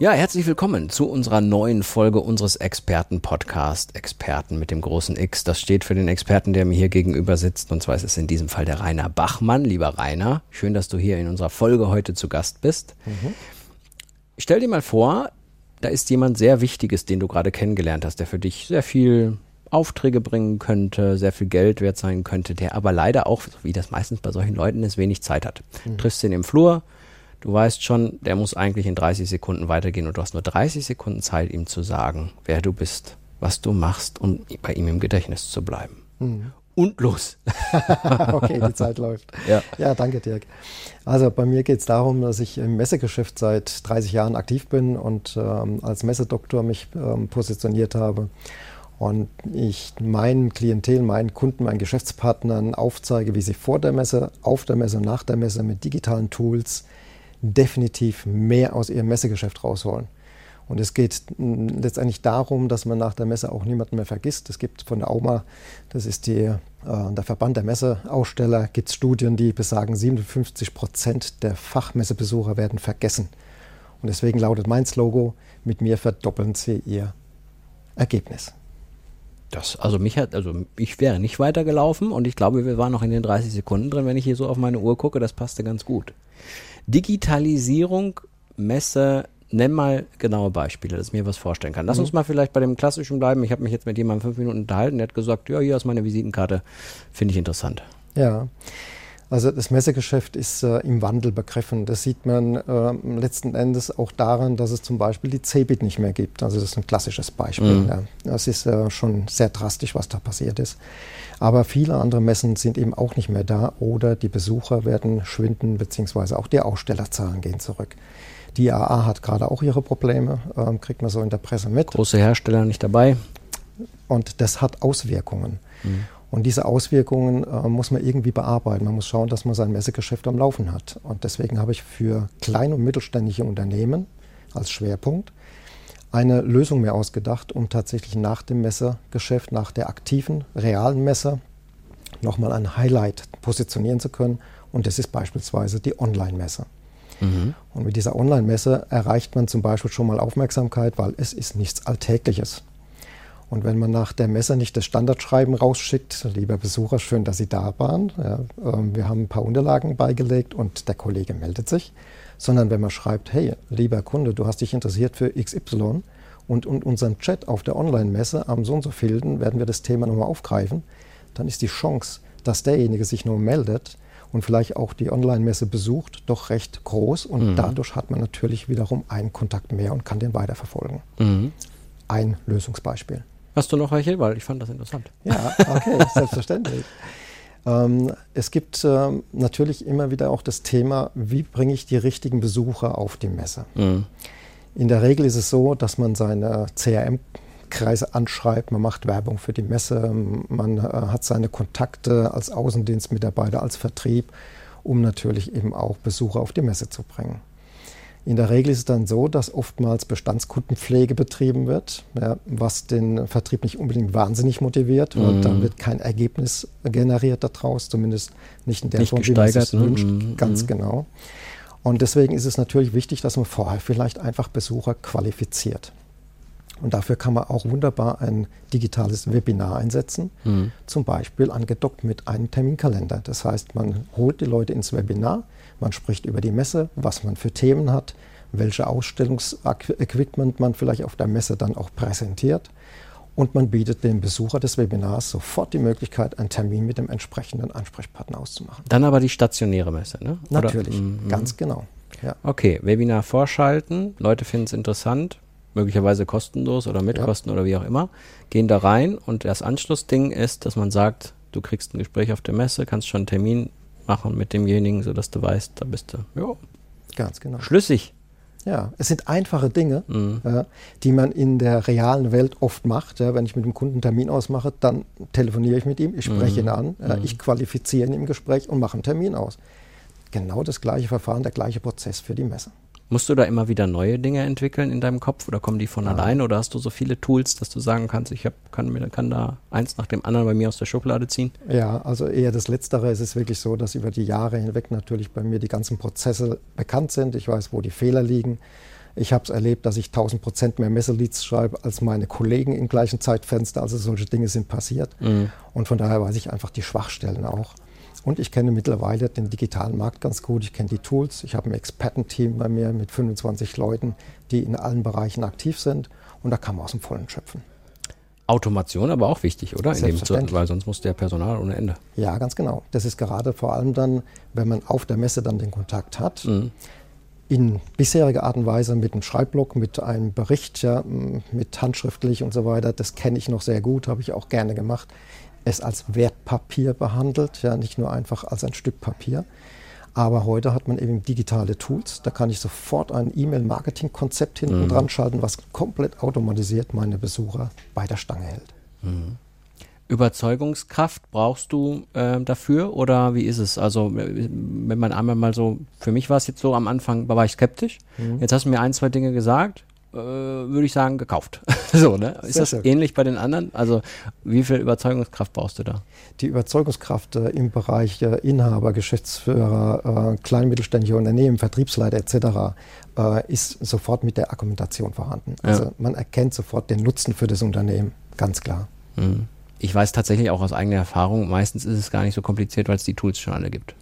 Ja, herzlich willkommen zu unserer neuen Folge unseres Experten-Podcast. Experten mit dem großen X. Das steht für den Experten, der mir hier gegenüber sitzt. Und zwar ist es in diesem Fall der Rainer Bachmann. Lieber Rainer, schön, dass du hier in unserer Folge heute zu Gast bist. Mhm. Stell dir mal vor, da ist jemand sehr Wichtiges, den du gerade kennengelernt hast, der für dich sehr viel Aufträge bringen könnte, sehr viel Geld wert sein könnte, der aber leider auch, wie das meistens bei solchen Leuten ist, wenig Zeit hat. Mhm. Triffst ihn im Flur, Du weißt schon, der muss eigentlich in 30 Sekunden weitergehen und du hast nur 30 Sekunden Zeit, ihm zu sagen, wer du bist, was du machst, um bei ihm im Gedächtnis zu bleiben. Mhm. Und los. okay, die Zeit läuft. Ja. ja, danke, Dirk. Also bei mir geht es darum, dass ich im Messegeschäft seit 30 Jahren aktiv bin und ähm, als Messedoktor mich ähm, positioniert habe und ich meinen Klientel, meinen Kunden, meinen Geschäftspartnern aufzeige, wie sie vor der Messe, auf der Messe, nach der Messe mit digitalen Tools definitiv mehr aus ihrem Messegeschäft rausholen. Und es geht letztendlich darum, dass man nach der Messe auch niemanden mehr vergisst. Es gibt von der AUMA, das ist die, äh, der Verband der Messeaussteller, gibt es Studien, die besagen, 57 Prozent der Fachmessebesucher werden vergessen. Und deswegen lautet mein Slogan, mit mir verdoppeln sie ihr Ergebnis. Das, also mich hat, also ich wäre nicht weitergelaufen und ich glaube, wir waren noch in den 30 Sekunden drin, wenn ich hier so auf meine Uhr gucke, das passte ganz gut. Digitalisierung, Messe, nenn mal genaue Beispiele, dass ich mir was vorstellen kann. Lass mhm. uns mal vielleicht bei dem Klassischen bleiben. Ich habe mich jetzt mit jemandem fünf Minuten unterhalten, der hat gesagt, ja, hier ist meine Visitenkarte. Finde ich interessant. Ja. Also das Messegeschäft ist äh, im Wandel begriffen. Das sieht man äh, letzten Endes auch daran, dass es zum Beispiel die Cebit nicht mehr gibt. Also das ist ein klassisches Beispiel. Mhm. Ja. Das ist äh, schon sehr drastisch, was da passiert ist. Aber viele andere Messen sind eben auch nicht mehr da oder die Besucher werden schwinden, beziehungsweise auch die Ausstellerzahlen gehen zurück. Die AA hat gerade auch ihre Probleme, ähm, kriegt man so in der Presse mit. Große Hersteller nicht dabei. Und das hat Auswirkungen. Mhm. Und diese Auswirkungen äh, muss man irgendwie bearbeiten. Man muss schauen, dass man sein Messegeschäft am Laufen hat. Und deswegen habe ich für klein- und mittelständische Unternehmen als Schwerpunkt eine Lösung mir ausgedacht, um tatsächlich nach dem Messegeschäft, nach der aktiven, realen Messe nochmal ein Highlight positionieren zu können. Und das ist beispielsweise die Online-Messe. Mhm. Und mit dieser Online-Messe erreicht man zum Beispiel schon mal Aufmerksamkeit, weil es ist nichts Alltägliches. Und wenn man nach der Messe nicht das Standardschreiben rausschickt, lieber Besucher, schön, dass Sie da waren, ja, äh, wir haben ein paar Unterlagen beigelegt und der Kollege meldet sich, sondern wenn man schreibt, hey, lieber Kunde, du hast dich interessiert für XY und in unserem Chat auf der Online-Messe am so und so vielen werden wir das Thema nochmal aufgreifen, dann ist die Chance, dass derjenige sich nur meldet und vielleicht auch die Online-Messe besucht, doch recht groß und mhm. dadurch hat man natürlich wiederum einen Kontakt mehr und kann den weiterverfolgen. Mhm. Ein Lösungsbeispiel. Hast du noch welche? Weil ich fand das interessant. Ja, okay, selbstverständlich. Ähm, es gibt ähm, natürlich immer wieder auch das Thema, wie bringe ich die richtigen Besucher auf die Messe. Mhm. In der Regel ist es so, dass man seine CRM-Kreise anschreibt, man macht Werbung für die Messe, man äh, hat seine Kontakte als Außendienstmitarbeiter, als Vertrieb, um natürlich eben auch Besucher auf die Messe zu bringen. In der Regel ist es dann so, dass oftmals Bestandskundenpflege betrieben wird, ja, was den Vertrieb nicht unbedingt wahnsinnig motiviert, weil mm. dann wird kein Ergebnis generiert daraus, zumindest nicht in der nicht Form, wie man es ne? wünscht. Mm. Ganz mm. genau. Und deswegen ist es natürlich wichtig, dass man vorher vielleicht einfach Besucher qualifiziert. Und dafür kann man auch wunderbar ein digitales Webinar einsetzen, mhm. zum Beispiel angedockt mit einem Terminkalender. Das heißt, man holt die Leute ins Webinar, man spricht über die Messe, was man für Themen hat, welche Ausstellungsequipment man vielleicht auf der Messe dann auch präsentiert. Und man bietet dem Besucher des Webinars sofort die Möglichkeit, einen Termin mit dem entsprechenden Ansprechpartner auszumachen. Dann aber die stationäre Messe, ne? Natürlich, mhm. ganz genau. Ja. Okay, Webinar vorschalten, Leute finden es interessant, möglicherweise kostenlos oder mit ja. Kosten oder wie auch immer, gehen da rein und das Anschlussding ist, dass man sagt, du kriegst ein Gespräch auf der Messe, kannst schon einen Termin machen mit demjenigen, sodass du weißt, da bist du. Ja. Ganz genau. Schlüssig. Ja, es sind einfache Dinge, mhm. ja, die man in der realen Welt oft macht. Ja, wenn ich mit dem Kunden einen Termin ausmache, dann telefoniere ich mit ihm, ich spreche mhm. ihn an, ja, mhm. ich qualifiziere ihn im Gespräch und mache einen Termin aus. Genau das gleiche Verfahren, der gleiche Prozess für die Messe. Musst du da immer wieder neue Dinge entwickeln in deinem Kopf oder kommen die von ja. allein oder hast du so viele Tools, dass du sagen kannst, ich hab, kann, kann da eins nach dem anderen bei mir aus der Schublade ziehen? Ja, also eher das Letztere. Es ist wirklich so, dass über die Jahre hinweg natürlich bei mir die ganzen Prozesse bekannt sind. Ich weiß, wo die Fehler liegen. Ich habe es erlebt, dass ich 1000 Prozent mehr Messeleads schreibe als meine Kollegen im gleichen Zeitfenster. Also solche Dinge sind passiert. Mhm. Und von daher weiß ich einfach die Schwachstellen auch. Und ich kenne mittlerweile den digitalen Markt ganz gut. Ich kenne die Tools. Ich habe ein Expertenteam bei mir mit 25 Leuten, die in allen Bereichen aktiv sind. Und da kann man aus dem Vollen schöpfen. Automation aber auch wichtig, oder? In dem, weil sonst muss der Personal ohne Ende. Ja, ganz genau. Das ist gerade vor allem dann, wenn man auf der Messe dann den Kontakt hat. Mhm. In bisheriger Art und Weise mit einem Schreibblock, mit einem Bericht, ja, mit handschriftlich und so weiter. Das kenne ich noch sehr gut, habe ich auch gerne gemacht es als Wertpapier behandelt, ja, nicht nur einfach als ein Stück Papier. Aber heute hat man eben digitale Tools. Da kann ich sofort ein E-Mail-Marketing-Konzept hinten mhm. dran schalten, was komplett automatisiert meine Besucher bei der Stange hält. Mhm. Überzeugungskraft brauchst du äh, dafür oder wie ist es? Also wenn man einmal mal so, für mich war es jetzt so am Anfang, war ich skeptisch. Mhm. Jetzt hast du mir ein, zwei Dinge gesagt äh, würde ich sagen, gekauft. so, ne? Ist Sehr das schön. ähnlich bei den anderen? Also, wie viel Überzeugungskraft brauchst du da? Die Überzeugungskraft äh, im Bereich äh, Inhaber, Geschäftsführer, äh, kleinmittelständische Unternehmen, Vertriebsleiter etc. Äh, ist sofort mit der Argumentation vorhanden. Ja. Also, man erkennt sofort den Nutzen für das Unternehmen, ganz klar. Mhm. Ich weiß tatsächlich auch aus eigener Erfahrung, meistens ist es gar nicht so kompliziert, weil es die Tools schon alle gibt.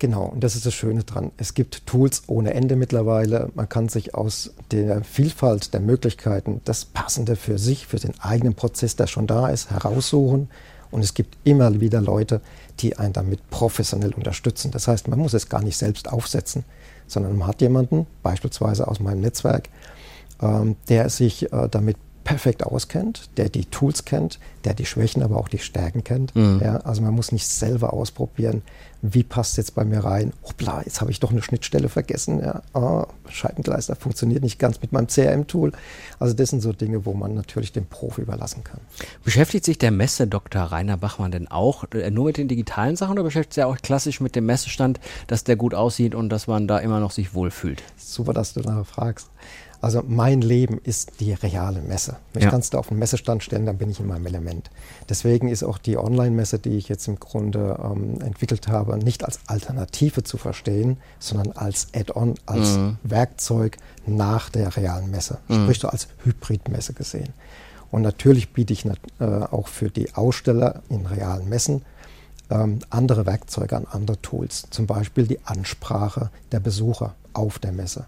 Genau, und das ist das Schöne dran. Es gibt Tools ohne Ende mittlerweile. Man kann sich aus der Vielfalt der Möglichkeiten das Passende für sich, für den eigenen Prozess, der schon da ist, heraussuchen. Und es gibt immer wieder Leute, die einen damit professionell unterstützen. Das heißt, man muss es gar nicht selbst aufsetzen, sondern man hat jemanden, beispielsweise aus meinem Netzwerk, ähm, der sich äh, damit perfekt auskennt, der die Tools kennt, der die Schwächen, aber auch die Stärken kennt. Mhm. Ja, also man muss nicht selber ausprobieren, wie passt jetzt bei mir rein. Hoppla, jetzt habe ich doch eine Schnittstelle vergessen. Ja, oh, Scheibengleister funktioniert nicht ganz mit meinem CRM-Tool. Also das sind so Dinge, wo man natürlich dem Profi überlassen kann. Beschäftigt sich der Messe-Dr. Rainer Bachmann denn auch äh, nur mit den digitalen Sachen oder beschäftigt sich auch klassisch mit dem Messestand, dass der gut aussieht und dass man da immer noch sich wohlfühlt? Super, dass du danach fragst. Also mein Leben ist die reale Messe. Mich ja. kannst du auf einen Messestand stellen, dann bin ich in meinem Element. Deswegen ist auch die Online-Messe, die ich jetzt im Grunde ähm, entwickelt habe, nicht als Alternative zu verstehen, sondern als Add-on, als mhm. Werkzeug nach der realen Messe. Mhm. Sprich so als Hybrid-Messe gesehen. Und natürlich biete ich äh, auch für die Aussteller in realen Messen ähm, andere Werkzeuge an, andere Tools. Zum Beispiel die Ansprache der Besucher auf der Messe.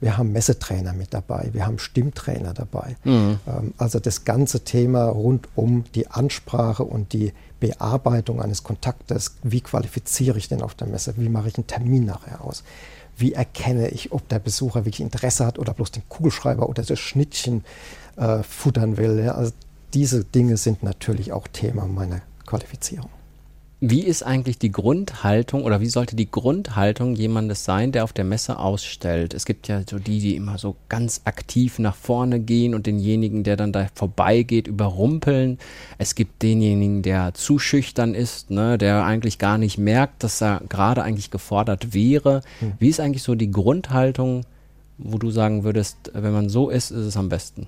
Wir haben Messetrainer mit dabei, wir haben Stimmtrainer dabei. Mhm. Ähm, also das ganze Thema rund um die Ansprache und die Bearbeitung eines Kontaktes. Wie qualifiziere ich denn auf der Messe? Wie mache ich einen Termin nachher aus? Wie erkenne ich, ob der Besucher wirklich Interesse hat oder bloß den Kugelschreiber oder das Schnittchen äh, futtern will? Ja? Also diese Dinge sind natürlich auch Thema meiner Qualifizierung. Wie ist eigentlich die Grundhaltung oder wie sollte die Grundhaltung jemandes sein, der auf der Messe ausstellt? Es gibt ja so die, die immer so ganz aktiv nach vorne gehen und denjenigen, der dann da vorbeigeht, überrumpeln. Es gibt denjenigen, der zu schüchtern ist, ne, der eigentlich gar nicht merkt, dass er gerade eigentlich gefordert wäre. Hm. Wie ist eigentlich so die Grundhaltung, wo du sagen würdest, wenn man so ist, ist es am besten?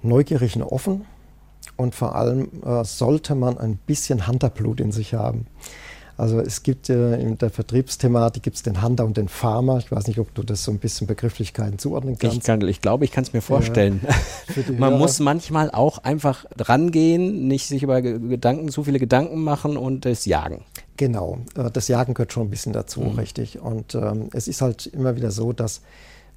Neugierig und offen und vor allem äh, sollte man ein bisschen Hunterblut in sich haben. Also es gibt äh, in der Vertriebsthematik gibt es den Hunter und den Farmer. Ich weiß nicht, ob du das so ein bisschen Begrifflichkeiten zuordnen kannst. Ich, kann, ich glaube, ich kann es mir vorstellen. Ja, man muss manchmal auch einfach rangehen, nicht sich über Gedanken, zu viele Gedanken machen und es jagen. Genau, äh, das Jagen gehört schon ein bisschen dazu, mhm. richtig. Und ähm, es ist halt immer wieder so, dass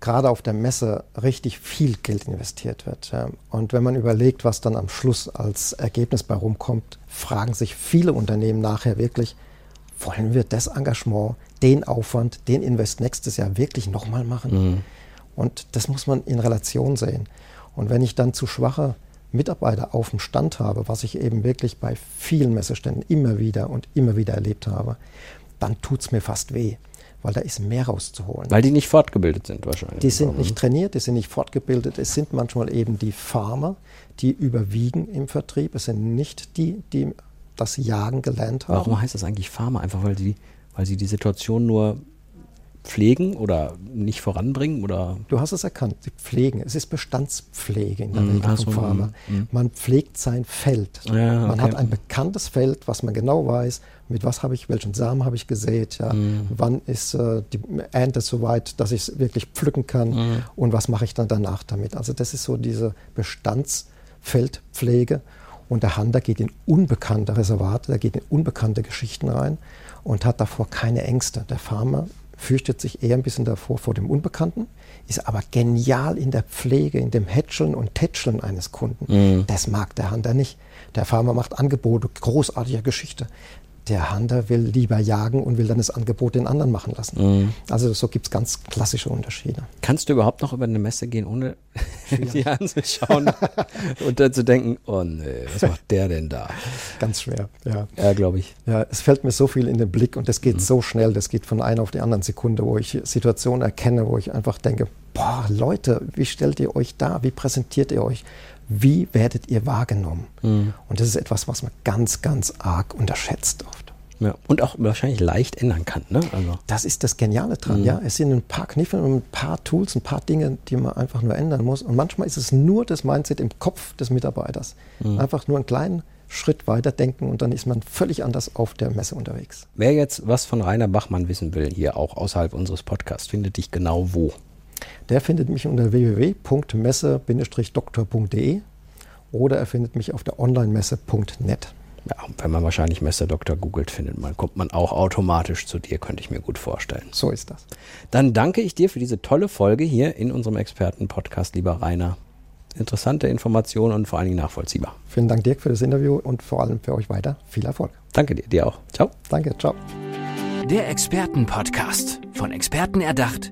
gerade auf der Messe richtig viel Geld investiert wird. Und wenn man überlegt, was dann am Schluss als Ergebnis bei rumkommt, fragen sich viele Unternehmen nachher wirklich, wollen wir das Engagement, den Aufwand, den Invest nächstes Jahr wirklich nochmal machen? Mhm. Und das muss man in Relation sehen. Und wenn ich dann zu schwache Mitarbeiter auf dem Stand habe, was ich eben wirklich bei vielen Messeständen immer wieder und immer wieder erlebt habe, dann tut es mir fast weh weil da ist mehr rauszuholen. Weil die nicht fortgebildet sind wahrscheinlich. Die sind nicht trainiert, die sind nicht fortgebildet. Es sind manchmal eben die Farmer, die überwiegen im Vertrieb. Es sind nicht die, die das Jagen gelernt haben. Warum heißt das eigentlich Farmer? Einfach weil sie, weil sie die Situation nur pflegen oder nicht voranbringen? Oder? Du hast es erkannt, sie pflegen. Es ist Bestandspflege in der Mm, Regel ach vom so, Farmer. mm. Man pflegt sein Feld. Ja, Man okay. hat ein bekanntes Feld, was man genau weiß, mit was habe ich, welchen Samen habe ich gesät, ja, Mm. wann ist äh, die Ernte so weit, dass ich es wirklich pflücken kann Mm. und was mache ich dann danach damit. Also das ist so diese Bestandsfeldpflege. Und der Hunter geht in unbekannte Reservate, der geht in unbekannte Geschichten rein und hat davor keine Ängste. Der Farmer fürchtet sich eher ein bisschen davor vor dem Unbekannten, ist aber genial in der Pflege, in dem Hätscheln und Tätscheln eines Kunden. Mhm. Das mag der Hunter nicht. Der Farmer macht Angebote, großartige Geschichte. Der Hunter will lieber jagen und will dann das Angebot den anderen machen lassen. Mhm. Also so gibt es ganz klassische Unterschiede. Kannst du überhaupt noch über eine Messe gehen, ohne die anzuschauen und dann zu denken, oh nee, was macht der denn da? Ganz schwer, ja. Ja, glaube ich. Ja, es fällt mir so viel in den Blick und das geht so schnell, das geht von einer auf die anderen Sekunde, wo ich Situationen erkenne, wo ich einfach denke, boah, Leute, wie stellt ihr euch da? Wie präsentiert ihr euch? Wie werdet ihr wahrgenommen? Mhm. Und das ist etwas, was man ganz, ganz arg unterschätzt oft. Ja. Und auch wahrscheinlich leicht ändern kann, ne? Also. Das ist das Geniale dran, Mhm. ja. Es sind ein paar Kniffe und ein paar Tools, ein paar Dinge, die man einfach nur ändern muss. Und manchmal ist es nur das Mindset im Kopf des Mitarbeiters. Mhm. Einfach nur einen kleinen Schritt weiter denken und dann ist man völlig anders auf der Messe unterwegs. Wer jetzt was von Rainer Bachmann wissen will, hier auch außerhalb unseres Podcasts, findet dich genau wo? Der findet mich unter www.messe-doktor.de oder er findet mich auf der Online-Messe.net. Ja, wenn man wahrscheinlich Messe Doktor googelt, findet man, kommt man auch automatisch zu dir, könnte ich mir gut vorstellen. So ist das. Dann danke ich dir für diese tolle Folge hier in unserem Experten-Podcast, lieber Rainer. Interessante Informationen und vor allen Dingen nachvollziehbar. Vielen Dank, Dirk, für das Interview und vor allem für euch weiter viel Erfolg. Danke dir, dir auch. Ciao. Danke, ciao. Der Expertenpodcast. Von Experten erdacht,